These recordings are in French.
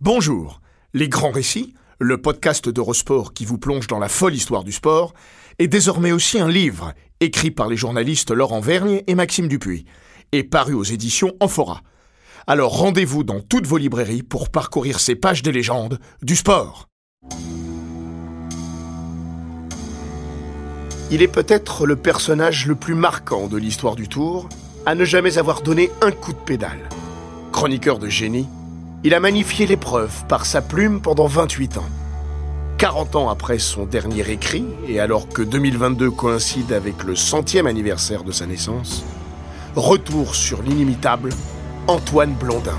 Bonjour, Les Grands Récits, le podcast d'Eurosport qui vous plonge dans la folle histoire du sport, est désormais aussi un livre écrit par les journalistes Laurent Vergne et Maxime Dupuis, et paru aux éditions Amphora. Alors rendez-vous dans toutes vos librairies pour parcourir ces pages des légendes du sport. Il est peut-être le personnage le plus marquant de l'histoire du Tour à ne jamais avoir donné un coup de pédale. Chroniqueur de génie, il a magnifié l'épreuve par sa plume pendant 28 ans. 40 ans après son dernier écrit, et alors que 2022 coïncide avec le centième anniversaire de sa naissance, retour sur l'inimitable Antoine Blondin.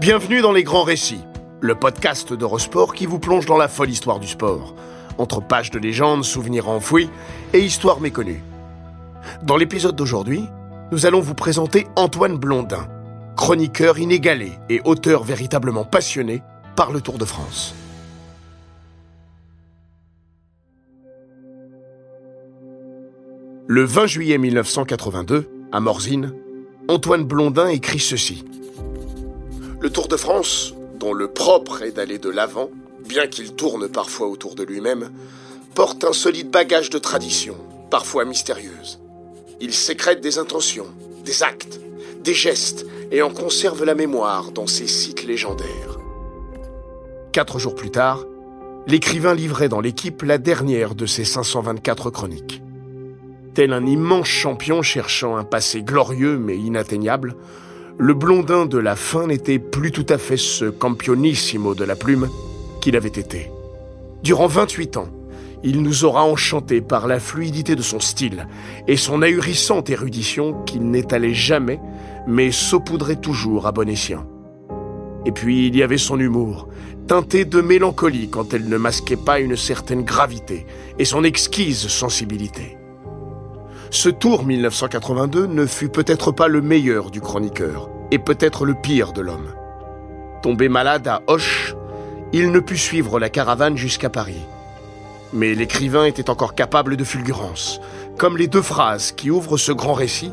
Bienvenue dans Les Grands Récits, le podcast d'Eurosport qui vous plonge dans la folle histoire du sport, entre pages de légendes, souvenirs enfouis et histoires méconnues. Dans l'épisode d'aujourd'hui, nous allons vous présenter Antoine Blondin, chroniqueur inégalé et auteur véritablement passionné par le Tour de France. Le 20 juillet 1982, à Morzine, Antoine Blondin écrit ceci. Le Tour de France, dont le propre est d'aller de l'avant, bien qu'il tourne parfois autour de lui-même, porte un solide bagage de tradition, parfois mystérieuse. Il sécrète des intentions, des actes, des gestes et en conserve la mémoire dans ses sites légendaires. Quatre jours plus tard, l'écrivain livrait dans l'équipe la dernière de ses 524 chroniques. Tel un immense champion cherchant un passé glorieux mais inatteignable, le blondin de la fin n'était plus tout à fait ce campionissimo de la plume qu'il avait été. Durant 28 ans, il nous aura enchantés par la fluidité de son style et son ahurissante érudition qu'il n'étalait jamais, mais saupoudrait toujours à bon escient. Et puis il y avait son humour, teinté de mélancolie quand elle ne masquait pas une certaine gravité et son exquise sensibilité. Ce tour 1982 ne fut peut-être pas le meilleur du chroniqueur, et peut-être le pire de l'homme. Tombé malade à Hoche, il ne put suivre la caravane jusqu'à Paris. Mais l'écrivain était encore capable de fulgurance, comme les deux phrases qui ouvrent ce grand récit,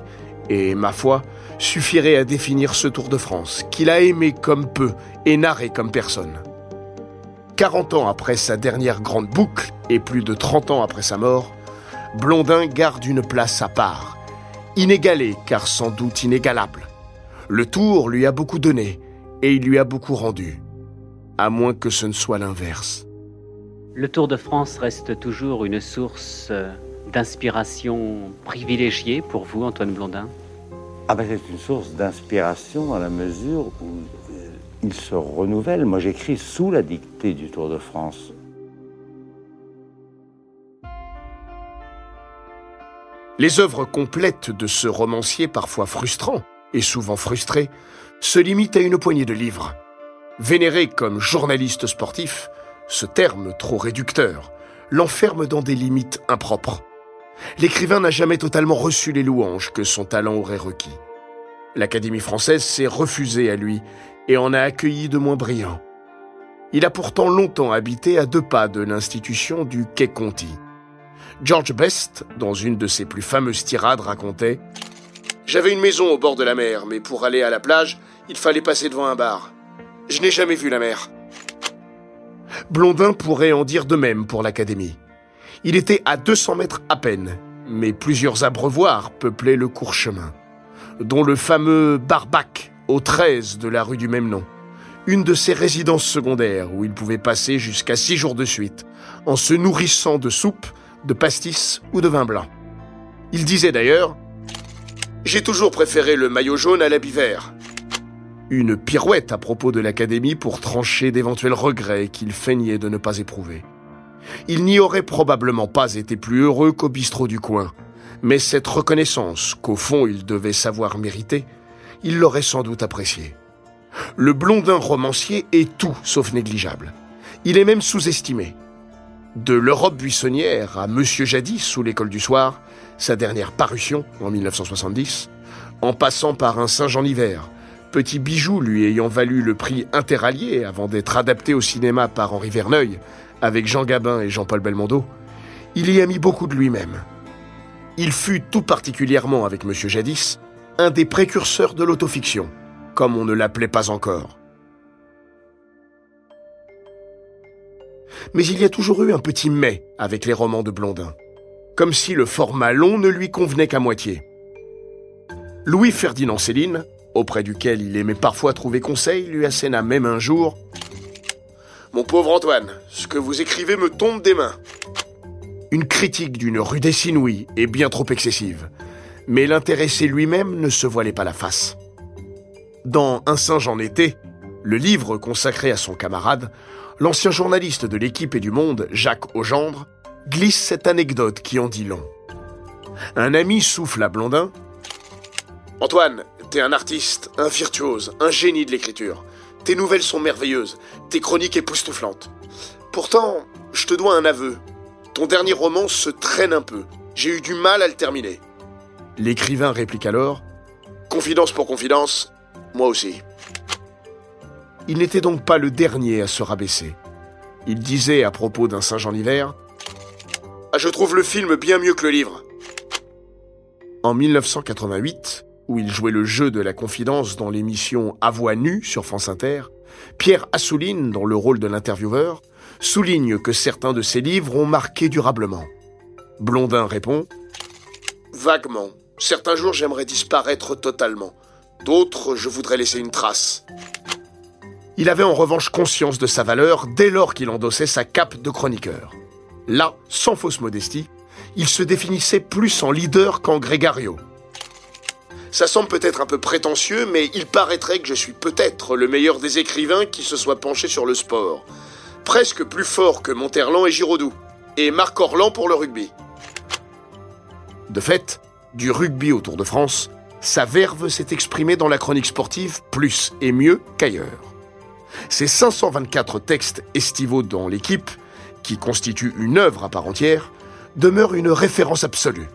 et, ma foi, suffiraient à définir ce Tour de France, qu'il a aimé comme peu et narré comme personne. 40 ans après sa dernière grande boucle, et plus de 30 ans après sa mort, Blondin garde une place à part, inégalée car sans doute inégalable. Le tour lui a beaucoup donné et il lui a beaucoup rendu, à moins que ce ne soit l'inverse. Le Tour de France reste toujours une source euh, d'inspiration privilégiée pour vous, Antoine Blondin? Ah ben c'est une source d'inspiration dans la mesure où euh, il se renouvelle. Moi j'écris sous la dictée du Tour de France. Les œuvres complètes de ce romancier parfois frustrant et souvent frustré se limitent à une poignée de livres. Vénéré comme journaliste sportif, ce terme trop réducteur l'enferme dans des limites impropres. L'écrivain n'a jamais totalement reçu les louanges que son talent aurait requis. L'Académie française s'est refusée à lui et en a accueilli de moins brillants. Il a pourtant longtemps habité à deux pas de l'institution du Quai Conti. George Best, dans une de ses plus fameuses tirades, racontait J'avais une maison au bord de la mer, mais pour aller à la plage, il fallait passer devant un bar. Je n'ai jamais vu la mer. Blondin pourrait en dire de même pour l'Académie. Il était à 200 mètres à peine, mais plusieurs abreuvoirs peuplaient le court chemin. dont le fameux Barbac, au 13 de la rue du même nom. Une de ses résidences secondaires où il pouvait passer jusqu'à six jours de suite, en se nourrissant de soupe, de pastis ou de vin blanc. Il disait d'ailleurs J'ai toujours préféré le maillot jaune à l'habit vert. Une pirouette à propos de l'académie pour trancher d'éventuels regrets qu'il feignait de ne pas éprouver. Il n'y aurait probablement pas été plus heureux qu'au bistrot du coin, mais cette reconnaissance qu'au fond il devait savoir mériter, il l'aurait sans doute appréciée. Le blondin romancier est tout sauf négligeable. Il est même sous-estimé. De l'Europe buissonnière à Monsieur Jadis sous l'école du soir, sa dernière parution en 1970, en passant par un Saint-Jean hiver, petit bijou lui ayant valu le prix interallié avant d'être adapté au cinéma par Henri Verneuil, avec Jean Gabin et Jean-Paul Belmondo, il y a mis beaucoup de lui-même. Il fut tout particulièrement avec Monsieur Jadis un des précurseurs de l'autofiction, comme on ne l'appelait pas encore. Mais il y a toujours eu un petit mais avec les romans de Blondin, comme si le format long ne lui convenait qu'à moitié. Louis-Ferdinand Céline, auprès duquel il aimait parfois trouver conseil, lui asséna même un jour Mon pauvre Antoine, ce que vous écrivez me tombe des mains. Une critique d'une rudesse inouïe et bien trop excessive, mais l'intéressé lui-même ne se voilait pas la face. Dans Un singe en été, le livre consacré à son camarade, l'ancien journaliste de l'équipe et du monde, Jacques Augendre, glisse cette anecdote qui en dit long. Un ami souffle à Blondin. Antoine, t'es un artiste, un virtuose, un génie de l'écriture. Tes nouvelles sont merveilleuses, tes chroniques époustouflantes. Pourtant, je te dois un aveu. Ton dernier roman se traîne un peu. J'ai eu du mal à le terminer. L'écrivain réplique alors Confidence pour confidence, moi aussi. Il n'était donc pas le dernier à se rabaisser. Il disait à propos d'un singe en hiver ah, Je trouve le film bien mieux que le livre. En 1988, où il jouait le jeu de la confidence dans l'émission À voix nue sur France Inter, Pierre Assouline, dans le rôle de l'intervieweur, souligne que certains de ses livres ont marqué durablement. Blondin répond Vaguement. Certains jours, j'aimerais disparaître totalement. D'autres, je voudrais laisser une trace. Il avait en revanche conscience de sa valeur dès lors qu'il endossait sa cape de chroniqueur. Là, sans fausse modestie, il se définissait plus en leader qu'en grégario. Ça semble peut-être un peu prétentieux, mais il paraîtrait que je suis peut-être le meilleur des écrivains qui se soit penché sur le sport. Presque plus fort que Monterland et Giraudoux. Et Marc Orlan pour le rugby. De fait, du rugby au Tour de France, sa verve s'est exprimée dans la chronique sportive plus et mieux qu'ailleurs. Ces 524 textes estivaux dans l'équipe, qui constituent une œuvre à part entière, demeurent une référence absolue.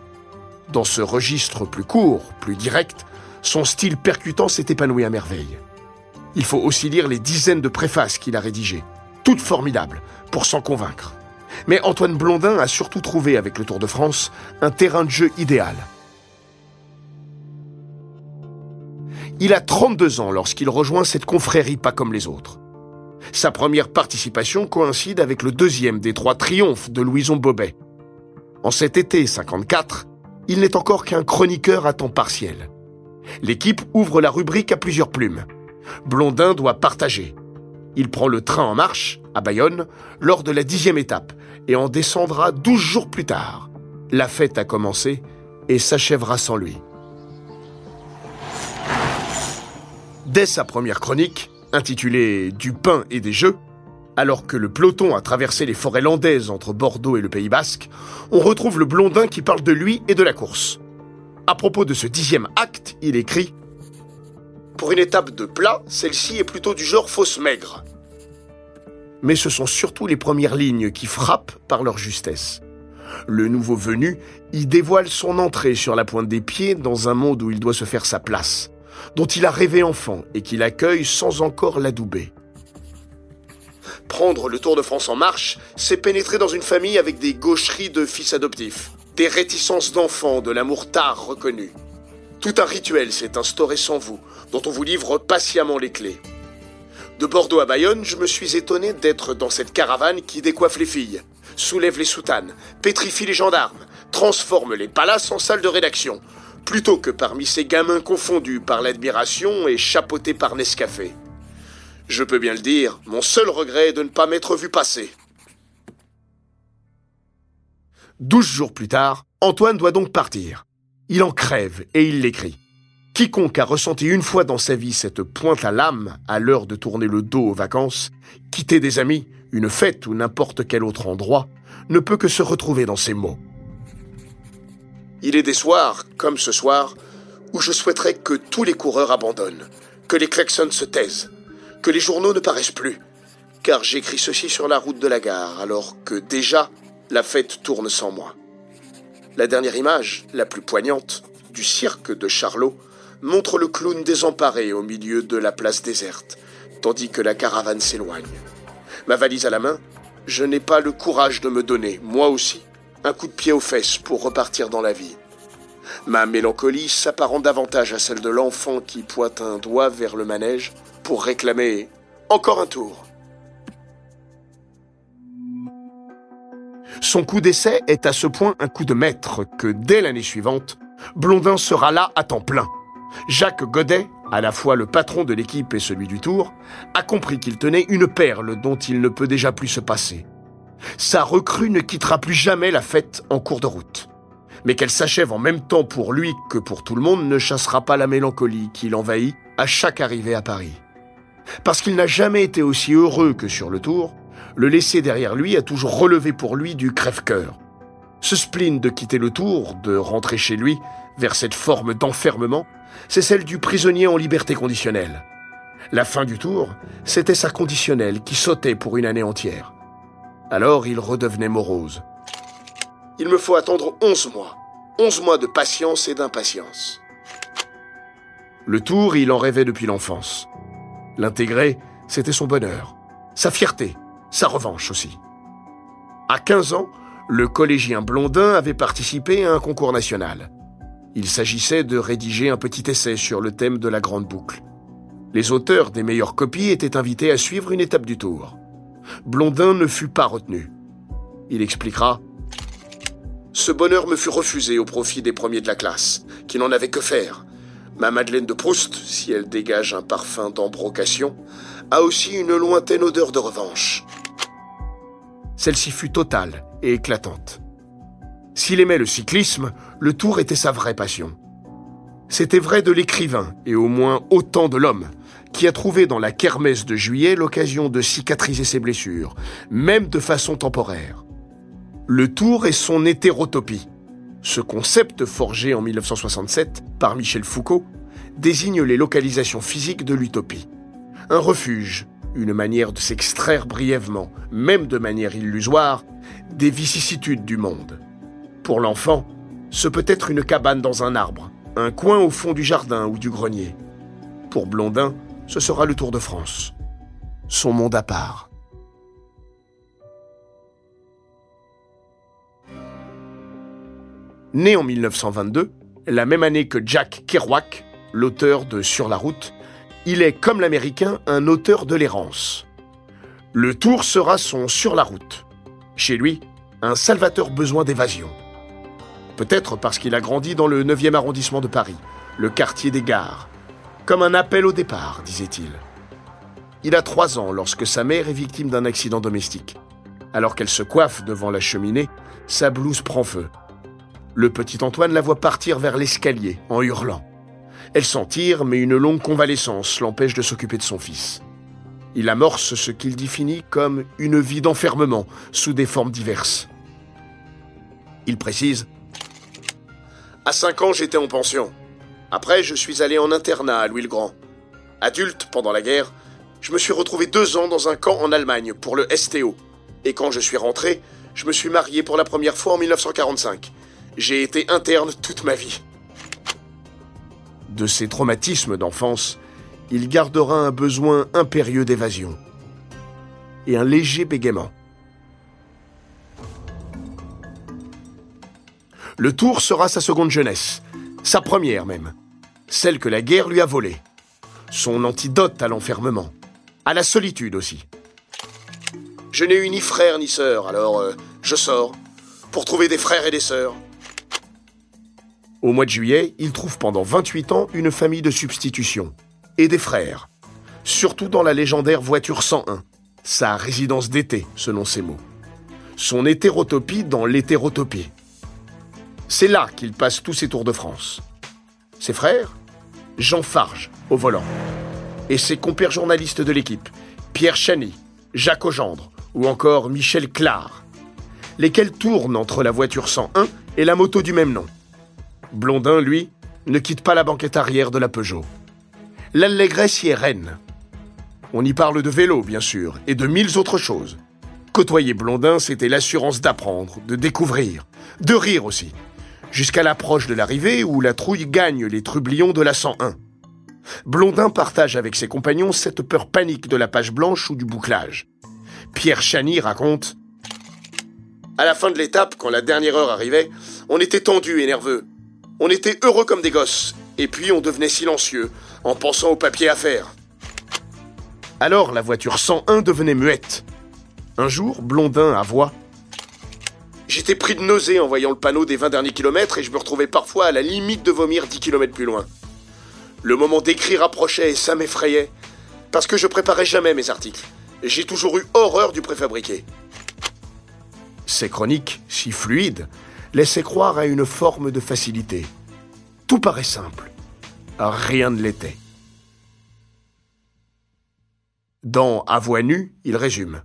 Dans ce registre plus court, plus direct, son style percutant s'est épanoui à merveille. Il faut aussi lire les dizaines de préfaces qu'il a rédigées, toutes formidables, pour s'en convaincre. Mais Antoine Blondin a surtout trouvé avec le Tour de France un terrain de jeu idéal. Il a 32 ans lorsqu'il rejoint cette confrérie pas comme les autres. Sa première participation coïncide avec le deuxième des trois triomphes de Louison Bobet. En cet été 54, il n'est encore qu'un chroniqueur à temps partiel. L'équipe ouvre la rubrique à plusieurs plumes. Blondin doit partager. Il prend le train en marche, à Bayonne, lors de la dixième étape, et en descendra douze jours plus tard. La fête a commencé et s'achèvera sans lui. Dès sa première chronique, intitulée Du pain et des jeux, alors que le peloton a traversé les forêts landaises entre Bordeaux et le Pays Basque, on retrouve le blondin qui parle de lui et de la course. À propos de ce dixième acte, il écrit Pour une étape de plat, celle-ci est plutôt du genre fausse maigre. Mais ce sont surtout les premières lignes qui frappent par leur justesse. Le nouveau venu y dévoile son entrée sur la pointe des pieds dans un monde où il doit se faire sa place dont il a rêvé enfant et qu'il accueille sans encore l'adouber. Prendre le Tour de France en marche, c'est pénétrer dans une famille avec des gaucheries de fils adoptifs, des réticences d'enfants, de l'amour tard reconnu. Tout un rituel s'est instauré sans vous, dont on vous livre patiemment les clés. De Bordeaux à Bayonne, je me suis étonné d'être dans cette caravane qui décoiffe les filles, soulève les soutanes, pétrifie les gendarmes, transforme les palaces en salles de rédaction, plutôt que parmi ces gamins confondus par l'admiration et chapeautés par Nescafé. Je peux bien le dire, mon seul regret est de ne pas m'être vu passer. Douze jours plus tard, Antoine doit donc partir. Il en crève et il l'écrit. Quiconque a ressenti une fois dans sa vie cette pointe à l'âme à l'heure de tourner le dos aux vacances, quitter des amis, une fête ou n'importe quel autre endroit, ne peut que se retrouver dans ces mots. Il est des soirs, comme ce soir, où je souhaiterais que tous les coureurs abandonnent, que les klaxons se taisent, que les journaux ne paraissent plus, car j'écris ceci sur la route de la gare, alors que déjà la fête tourne sans moi. La dernière image, la plus poignante, du cirque de Charlot, montre le clown désemparé au milieu de la place déserte, tandis que la caravane s'éloigne. Ma valise à la main, je n'ai pas le courage de me donner, moi aussi, un coup de pied aux fesses pour repartir dans la vie. Ma mélancolie s'apparente davantage à celle de l'enfant qui pointe un doigt vers le manège pour réclamer encore un tour. Son coup d'essai est à ce point un coup de maître que dès l'année suivante, Blondin sera là à temps plein. Jacques Godet, à la fois le patron de l'équipe et celui du tour, a compris qu'il tenait une perle dont il ne peut déjà plus se passer. Sa recrue ne quittera plus jamais la fête en cours de route. Mais qu'elle s'achève en même temps pour lui que pour tout le monde ne chassera pas la mélancolie qui l'envahit à chaque arrivée à Paris. Parce qu'il n'a jamais été aussi heureux que sur le tour, le laisser derrière lui a toujours relevé pour lui du crève-cœur. Ce spleen de quitter le tour, de rentrer chez lui, vers cette forme d'enfermement, c'est celle du prisonnier en liberté conditionnelle. La fin du tour, c'était sa conditionnelle qui sautait pour une année entière. Alors il redevenait morose. Il me faut attendre onze mois. Onze mois de patience et d'impatience. Le tour, il en rêvait depuis l'enfance. L'intégrer, c'était son bonheur, sa fierté, sa revanche aussi. À 15 ans, le collégien Blondin avait participé à un concours national. Il s'agissait de rédiger un petit essai sur le thème de la grande boucle. Les auteurs des meilleures copies étaient invités à suivre une étape du tour. Blondin ne fut pas retenu. Il expliquera Ce bonheur me fut refusé au profit des premiers de la classe, qui n'en avaient que faire. Ma Madeleine de Proust, si elle dégage un parfum d'embrocation, a aussi une lointaine odeur de revanche. Celle-ci fut totale et éclatante. S'il aimait le cyclisme, le tour était sa vraie passion. C'était vrai de l'écrivain et au moins autant de l'homme, qui a trouvé dans la kermesse de juillet l'occasion de cicatriser ses blessures, même de façon temporaire. Le tour est son hétérotopie. Ce concept forgé en 1967 par Michel Foucault désigne les localisations physiques de l'utopie. Un refuge, une manière de s'extraire brièvement, même de manière illusoire, des vicissitudes du monde. Pour l'enfant, ce peut être une cabane dans un arbre, un coin au fond du jardin ou du grenier. Pour Blondin, ce sera le Tour de France. Son monde à part. Né en 1922, la même année que Jack Kerouac, l'auteur de Sur la route, il est, comme l'Américain, un auteur de l'errance. Le Tour sera son Sur la route. Chez lui, un salvateur besoin d'évasion. Peut-être parce qu'il a grandi dans le 9e arrondissement de Paris, le quartier des gares. Comme un appel au départ, disait-il. Il a trois ans lorsque sa mère est victime d'un accident domestique. Alors qu'elle se coiffe devant la cheminée, sa blouse prend feu. Le petit Antoine la voit partir vers l'escalier en hurlant. Elle s'en tire, mais une longue convalescence l'empêche de s'occuper de son fils. Il amorce ce qu'il définit comme une vie d'enfermement sous des formes diverses. Il précise à 5 ans, j'étais en pension. Après, je suis allé en internat à Louis-le-Grand. Adulte, pendant la guerre, je me suis retrouvé deux ans dans un camp en Allemagne pour le STO. Et quand je suis rentré, je me suis marié pour la première fois en 1945. J'ai été interne toute ma vie. De ces traumatismes d'enfance, il gardera un besoin impérieux d'évasion et un léger bégaiement. Le tour sera sa seconde jeunesse, sa première même, celle que la guerre lui a volée, son antidote à l'enfermement, à la solitude aussi. Je n'ai eu ni frère ni sœur, alors euh, je sors pour trouver des frères et des sœurs. Au mois de juillet, il trouve pendant 28 ans une famille de substitution et des frères, surtout dans la légendaire voiture 101, sa résidence d'été, selon ses mots. Son hétérotopie dans l'hétérotopie. C'est là qu'il passe tous ses tours de France. Ses frères Jean Farge, au volant. Et ses compères journalistes de l'équipe, Pierre Chany, Jacques Augendre ou encore Michel Clar, lesquels tournent entre la voiture 101 et la moto du même nom. Blondin, lui, ne quitte pas la banquette arrière de la Peugeot. L'allégresse y est reine. On y parle de vélo, bien sûr, et de mille autres choses. Côtoyer Blondin, c'était l'assurance d'apprendre, de découvrir, de rire aussi jusqu'à l'approche de l'arrivée où la trouille gagne les trublions de la 101. Blondin partage avec ses compagnons cette peur panique de la page blanche ou du bouclage. Pierre Chany raconte À la fin de l'étape, quand la dernière heure arrivait, on était tendu et nerveux. On était heureux comme des gosses, et puis on devenait silencieux, en pensant au papier à faire. Alors la voiture 101 devenait muette. Un jour, Blondin voix J'étais pris de nausée en voyant le panneau des 20 derniers kilomètres et je me retrouvais parfois à la limite de vomir 10 kilomètres plus loin. Le moment d'écrire approchait et ça m'effrayait. Parce que je préparais jamais mes articles. J'ai toujours eu horreur du préfabriqué. Ces chroniques, si fluides, laissaient croire à une forme de facilité. Tout paraît simple. Rien ne l'était. Dans À voix nue, il résume.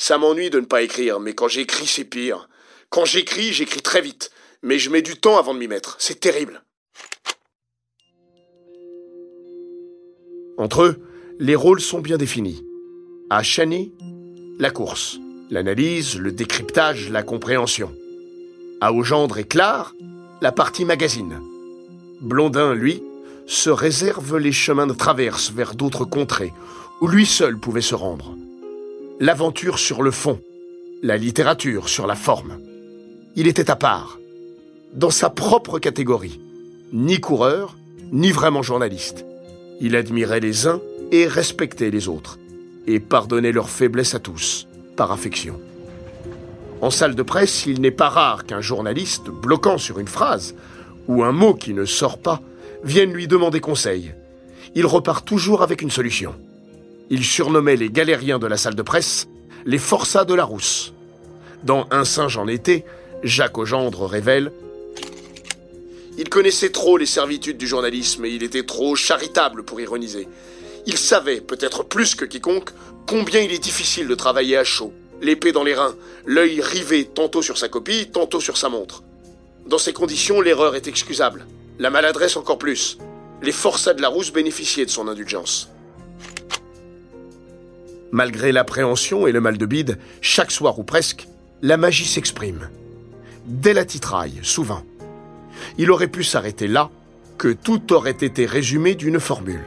Ça m'ennuie de ne pas écrire, mais quand j'écris, c'est pire. Quand j'écris, j'écris très vite, mais je mets du temps avant de m'y mettre. C'est terrible. Entre eux, les rôles sont bien définis. À Chani, la course, l'analyse, le décryptage, la compréhension. À Augendre et Clare, la partie magazine. Blondin, lui, se réserve les chemins de traverse vers d'autres contrées, où lui seul pouvait se rendre l'aventure sur le fond, la littérature sur la forme. Il était à part, dans sa propre catégorie, ni coureur, ni vraiment journaliste. Il admirait les uns et respectait les autres, et pardonnait leurs faiblesses à tous, par affection. En salle de presse, il n'est pas rare qu'un journaliste, bloquant sur une phrase, ou un mot qui ne sort pas, vienne lui demander conseil. Il repart toujours avec une solution. Il surnommait les galériens de la salle de presse les forçats de la rousse. Dans Un singe en été, Jacques Augendre révèle Il connaissait trop les servitudes du journalisme et il était trop charitable pour ironiser. Il savait, peut-être plus que quiconque, combien il est difficile de travailler à chaud, l'épée dans les reins, l'œil rivé tantôt sur sa copie, tantôt sur sa montre. Dans ces conditions, l'erreur est excusable, la maladresse encore plus. Les forçats de la rousse bénéficiaient de son indulgence. Malgré l'appréhension et le mal de bide, chaque soir ou presque, la magie s'exprime. Dès la titraille, souvent. Il aurait pu s'arrêter là, que tout aurait été résumé d'une formule.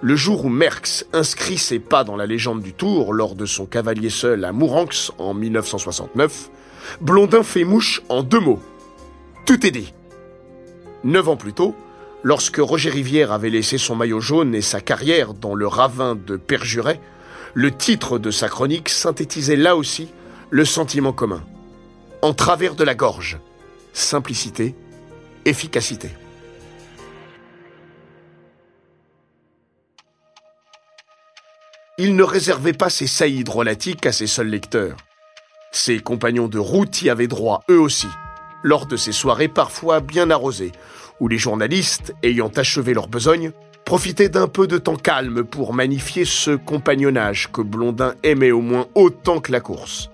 Le jour où Merckx inscrit ses pas dans la légende du Tour lors de son cavalier seul à Mouranx en 1969, Blondin fait mouche en deux mots. Tout est dit. Neuf ans plus tôt, lorsque Roger Rivière avait laissé son maillot jaune et sa carrière dans le ravin de Perjuret, le titre de sa chronique synthétisait là aussi le sentiment commun. En travers de la gorge. Simplicité, efficacité. Il ne réservait pas ses saillies drôlatiques à ses seuls lecteurs. Ses compagnons de route y avaient droit, eux aussi, lors de ces soirées parfois bien arrosées, où les journalistes, ayant achevé leur besogne, profiter d'un peu de temps calme pour magnifier ce compagnonnage que Blondin aimait au moins autant que la course.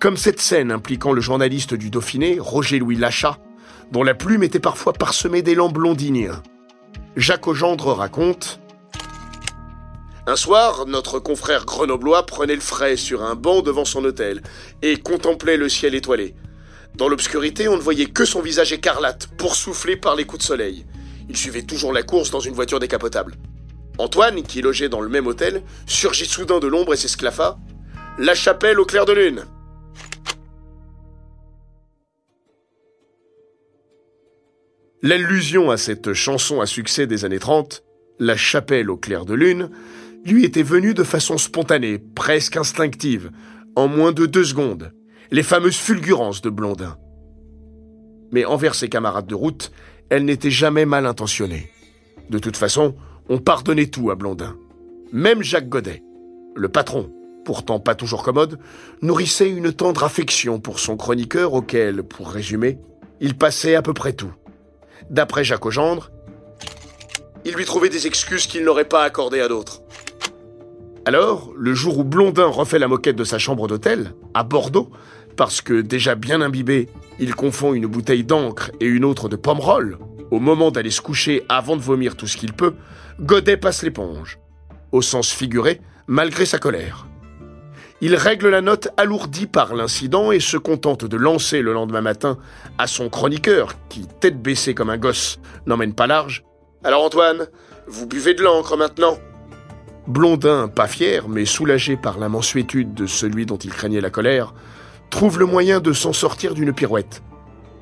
Comme cette scène impliquant le journaliste du Dauphiné, Roger-Louis Lachat, dont la plume était parfois parsemée d'élan blondinien. Jacques Augendre raconte Un soir, notre confrère grenoblois prenait le frais sur un banc devant son hôtel et contemplait le ciel étoilé. Dans l'obscurité, on ne voyait que son visage écarlate, souffler par les coups de soleil. Il suivait toujours la course dans une voiture décapotable. Antoine, qui logeait dans le même hôtel, surgit soudain de l'ombre et s'esclaffa. La chapelle au clair de lune L'allusion à cette chanson à succès des années 30, La chapelle au clair de lune, lui était venue de façon spontanée, presque instinctive, en moins de deux secondes, les fameuses fulgurances de Blondin. Mais envers ses camarades de route, elle n'était jamais mal intentionnée. De toute façon, on pardonnait tout à Blondin. Même Jacques Godet, le patron, pourtant pas toujours commode, nourrissait une tendre affection pour son chroniqueur auquel, pour résumer, il passait à peu près tout. D'après Jacques Augendre, il lui trouvait des excuses qu'il n'aurait pas accordées à d'autres. Alors, le jour où Blondin refait la moquette de sa chambre d'hôtel, à Bordeaux, parce que déjà bien imbibé, il confond une bouteille d'encre et une autre de pomme-roll, au moment d'aller se coucher avant de vomir tout ce qu'il peut, Godet passe l'éponge. Au sens figuré, malgré sa colère. Il règle la note alourdie par l'incident et se contente de lancer le lendemain matin à son chroniqueur, qui, tête baissée comme un gosse, n'emmène pas large. Alors Antoine, vous buvez de l'encre maintenant Blondin, pas fier, mais soulagé par la mansuétude de celui dont il craignait la colère, trouve le moyen de s'en sortir d'une pirouette.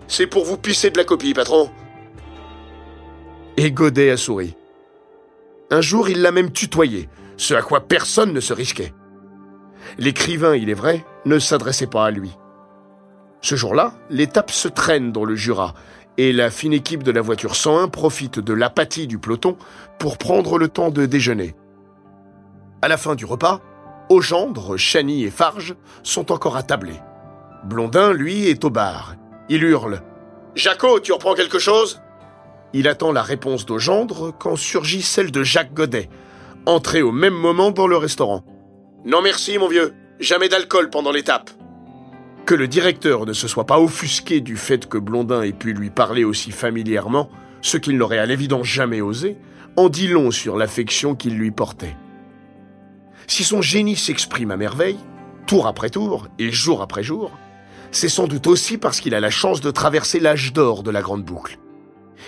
C'est pour vous pisser de la copie, patron. Et Godet a souri. Un jour, il l'a même tutoyé, ce à quoi personne ne se risquait. L'écrivain, il est vrai, ne s'adressait pas à lui. Ce jour-là, l'étape se traîne dans le Jura, et la fine équipe de la voiture 101 profite de l'apathie du peloton pour prendre le temps de déjeuner. À la fin du repas, Augendre, Chani et Farge sont encore attablés. Blondin, lui, est au bar. Il hurle Jaco, tu reprends quelque chose? Il attend la réponse d'Augendre quand surgit celle de Jacques Godet, entré au même moment dans le restaurant. Non merci, mon vieux. Jamais d'alcool pendant l'étape. Que le directeur ne se soit pas offusqué du fait que Blondin ait pu lui parler aussi familièrement, ce qu'il n'aurait à l'évidence jamais osé, en dit long sur l'affection qu'il lui portait. Si son génie s'exprime à merveille, tour après tour et jour après jour, c'est sans doute aussi parce qu'il a la chance de traverser l'âge d'or de la Grande Boucle.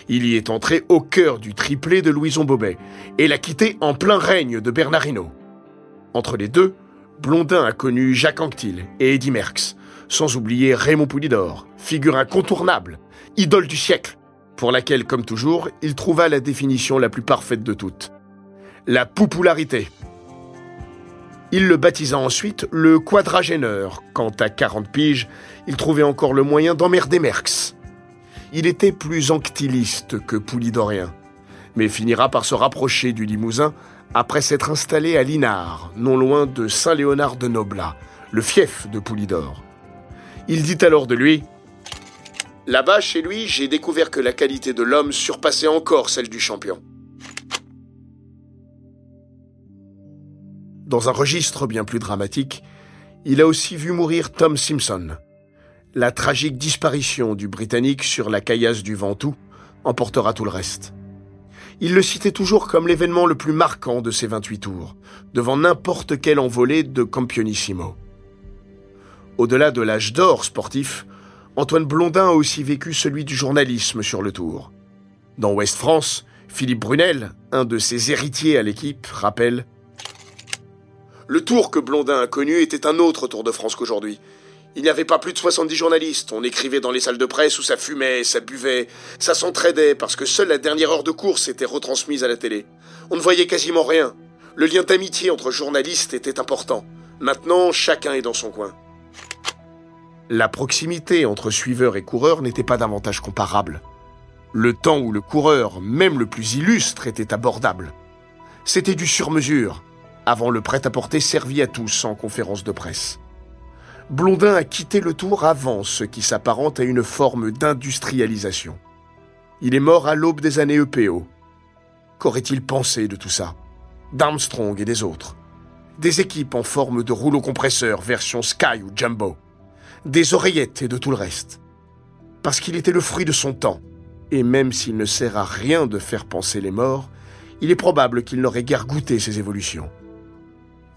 Il y est entré au cœur du triplé de Louison Bobet et l'a quitté en plein règne de Bernard Hinault. Entre les deux, Blondin a connu Jacques Anquetil et Eddy Merckx, sans oublier Raymond Poulidor, figure incontournable, idole du siècle, pour laquelle, comme toujours, il trouva la définition la plus parfaite de toutes. La popularité. Il le baptisa ensuite le quadragéneur, quand à 40 piges, il trouvait encore le moyen d'emmerder Merckx. Il était plus anctiliste que poulidorien, mais finira par se rapprocher du Limousin après s'être installé à Linard, non loin de Saint-Léonard de Noblat, le fief de Poulidor. Il dit alors de lui Là-bas, chez lui, j'ai découvert que la qualité de l'homme surpassait encore celle du champion. Dans un registre bien plus dramatique, il a aussi vu mourir Tom Simpson. La tragique disparition du Britannique sur la caillasse du Ventoux emportera tout le reste. Il le citait toujours comme l'événement le plus marquant de ses 28 tours, devant n'importe quelle envolée de Campionissimo. Au-delà de l'âge d'or sportif, Antoine Blondin a aussi vécu celui du journalisme sur le tour. Dans Ouest France, Philippe Brunel, un de ses héritiers à l'équipe, rappelle le tour que Blondin a connu était un autre Tour de France qu'aujourd'hui. Il n'y avait pas plus de 70 journalistes. On écrivait dans les salles de presse où ça fumait, ça buvait, ça s'entraidait parce que seule la dernière heure de course était retransmise à la télé. On ne voyait quasiment rien. Le lien d'amitié entre journalistes était important. Maintenant, chacun est dans son coin. La proximité entre suiveurs et coureurs n'était pas davantage comparable. Le temps où le coureur, même le plus illustre, était abordable. C'était du sur-mesure, avant le prêt-à-porter servi à tous en conférence de presse. Blondin a quitté le tour avant ce qui s'apparente à une forme d'industrialisation. Il est mort à l'aube des années EPO. Qu'aurait-il pensé de tout ça? D'Armstrong et des autres Des équipes en forme de rouleau compresseur version Sky ou Jumbo Des oreillettes et de tout le reste Parce qu'il était le fruit de son temps, et même s'il ne sert à rien de faire penser les morts, il est probable qu'il n'aurait guère goûté ces évolutions.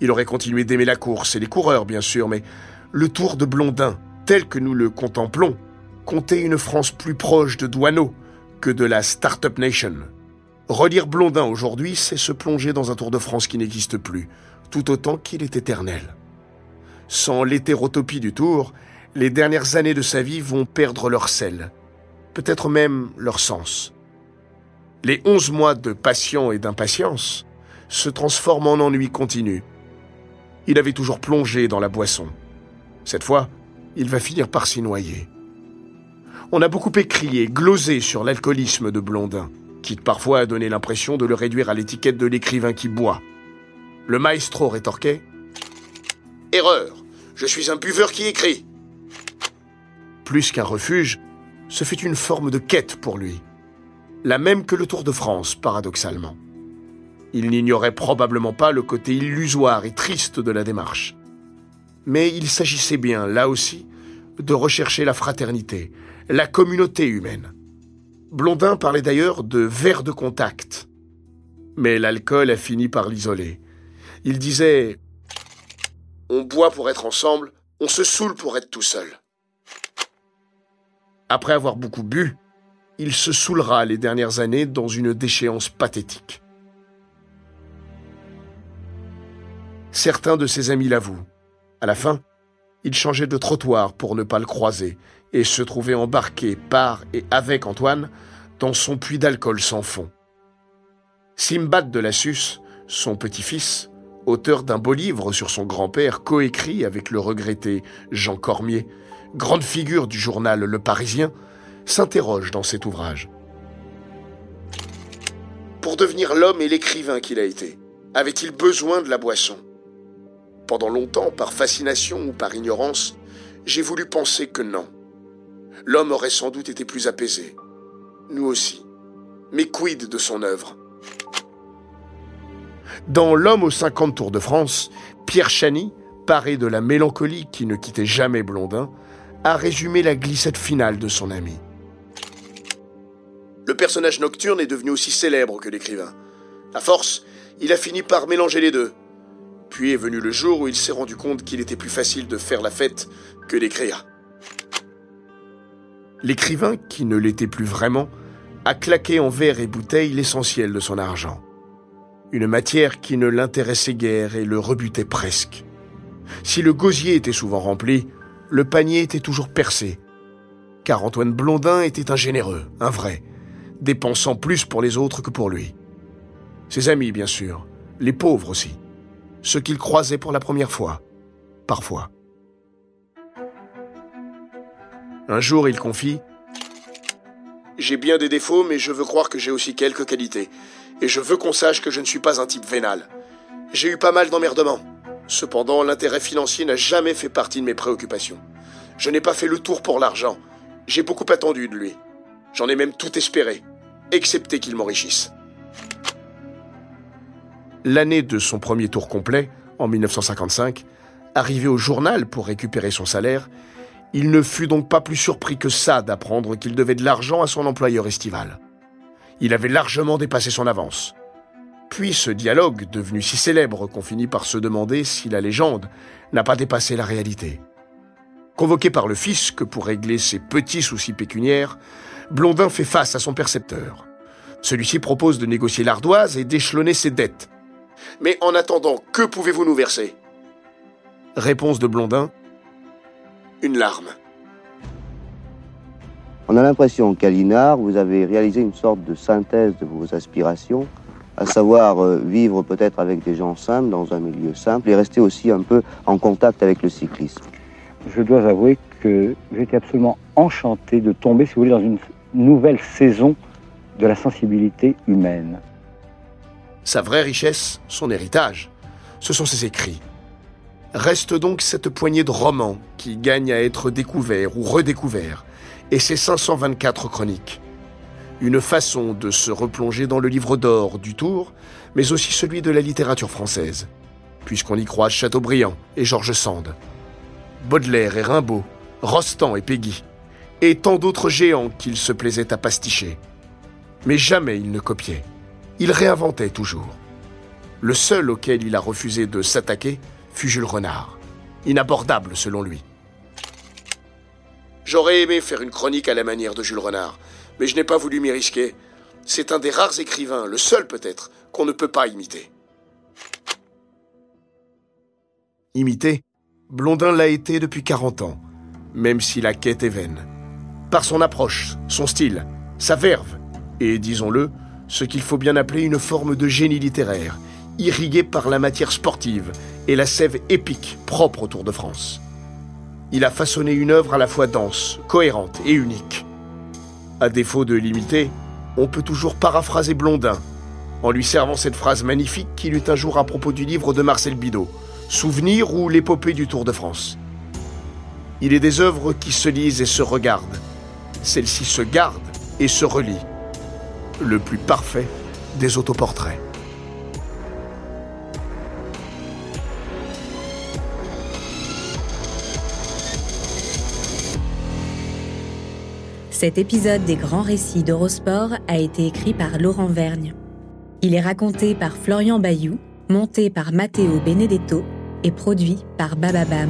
Il aurait continué d'aimer la course et les coureurs, bien sûr, mais le tour de Blondin, tel que nous le contemplons, comptait une France plus proche de Douaneau que de la Startup Nation. Relire Blondin aujourd'hui, c'est se plonger dans un Tour de France qui n'existe plus, tout autant qu'il est éternel. Sans l'hétérotopie du Tour, les dernières années de sa vie vont perdre leur sel, peut-être même leur sens. Les onze mois de passion et d'impatience se transforment en ennui continu, il avait toujours plongé dans la boisson. Cette fois, il va finir par s'y noyer. On a beaucoup écrit et glosé sur l'alcoolisme de Blondin, quitte parfois à donner l'impression de le réduire à l'étiquette de l'écrivain qui boit. Le maestro rétorquait Erreur, je suis un buveur qui écrit. Plus qu'un refuge, ce fut une forme de quête pour lui, la même que le Tour de France, paradoxalement. Il n'ignorait probablement pas le côté illusoire et triste de la démarche. Mais il s'agissait bien, là aussi, de rechercher la fraternité, la communauté humaine. Blondin parlait d'ailleurs de verre de contact. Mais l'alcool a fini par l'isoler. Il disait On boit pour être ensemble, on se saoule pour être tout seul. Après avoir beaucoup bu, il se saoulera les dernières années dans une déchéance pathétique. Certains de ses amis l'avouent. À la fin, il changeait de trottoir pour ne pas le croiser et se trouvait embarqué par et avec Antoine dans son puits d'alcool sans fond. Simbad de Lassus, son petit-fils, auteur d'un beau livre sur son grand-père coécrit avec le regretté Jean Cormier, grande figure du journal Le Parisien, s'interroge dans cet ouvrage. Pour devenir l'homme et l'écrivain qu'il a été, avait-il besoin de la boisson? Pendant longtemps, par fascination ou par ignorance, j'ai voulu penser que non. L'homme aurait sans doute été plus apaisé. Nous aussi. Mais quid de son œuvre? Dans L'homme aux 50 Tours de France, Pierre Chany, paré de la mélancolie qui ne quittait jamais Blondin, a résumé la glissade finale de son ami. Le personnage nocturne est devenu aussi célèbre que l'écrivain. À force, il a fini par mélanger les deux. Puis est venu le jour où il s'est rendu compte qu'il était plus facile de faire la fête que d'écrire. L'écrivain, qui ne l'était plus vraiment, a claqué en verre et bouteille l'essentiel de son argent. Une matière qui ne l'intéressait guère et le rebutait presque. Si le gosier était souvent rempli, le panier était toujours percé. Car Antoine Blondin était un généreux, un vrai, dépensant plus pour les autres que pour lui. Ses amis, bien sûr, les pauvres aussi, ceux qu'il croisait pour la première fois, parfois. Un jour, il confie J'ai bien des défauts, mais je veux croire que j'ai aussi quelques qualités. Et je veux qu'on sache que je ne suis pas un type vénal. J'ai eu pas mal d'emmerdements. Cependant, l'intérêt financier n'a jamais fait partie de mes préoccupations. Je n'ai pas fait le tour pour l'argent. J'ai beaucoup attendu de lui. J'en ai même tout espéré, excepté qu'il m'enrichisse. L'année de son premier tour complet, en 1955, arrivé au journal pour récupérer son salaire, il ne fut donc pas plus surpris que ça d'apprendre qu'il devait de l'argent à son employeur estival. Il avait largement dépassé son avance. Puis ce dialogue, devenu si célèbre qu'on finit par se demander si la légende n'a pas dépassé la réalité. Convoqué par le fisc pour régler ses petits soucis pécuniaires, Blondin fait face à son percepteur. Celui-ci propose de négocier l'ardoise et d'échelonner ses dettes. Mais en attendant, que pouvez-vous nous verser? Réponse de Blondin. Une larme. On a l'impression qu'à l'INAR, vous avez réalisé une sorte de synthèse de vos aspirations à savoir euh, vivre peut-être avec des gens simples, dans un milieu simple, et rester aussi un peu en contact avec le cyclisme. Je dois avouer que j'étais absolument enchanté de tomber, si vous voulez, dans une nouvelle saison de la sensibilité humaine. Sa vraie richesse, son héritage, ce sont ses écrits. Reste donc cette poignée de romans qui gagnent à être découverts ou redécouverts, et ses 524 chroniques une façon de se replonger dans le livre d'or du Tour, mais aussi celui de la littérature française, puisqu'on y croise Chateaubriand et Georges Sand, Baudelaire et Rimbaud, Rostand et Péguy, et tant d'autres géants qu'il se plaisait à pasticher. Mais jamais il ne copiait. Il réinventait toujours. Le seul auquel il a refusé de s'attaquer fut Jules Renard, inabordable selon lui. J'aurais aimé faire une chronique à la manière de Jules Renard, mais je n'ai pas voulu m'y risquer. C'est un des rares écrivains, le seul peut-être, qu'on ne peut pas imiter. Imiter Blondin l'a été depuis 40 ans, même si la quête est vaine. Par son approche, son style, sa verve, et disons-le, ce qu'il faut bien appeler une forme de génie littéraire, irrigué par la matière sportive et la sève épique propre au Tour de France. Il a façonné une œuvre à la fois dense, cohérente et unique À défaut de l'imiter, on peut toujours paraphraser Blondin, en lui servant cette phrase magnifique qu'il eut un jour à propos du livre de Marcel Bidot, Souvenir ou l'épopée du Tour de France? Il est des œuvres qui se lisent et se regardent. Celle-ci se garde et se relie. Le plus parfait des autoportraits. Cet épisode des grands récits d'Eurosport a été écrit par Laurent Vergne. Il est raconté par Florian Bayou, monté par Matteo Benedetto et produit par Bababam.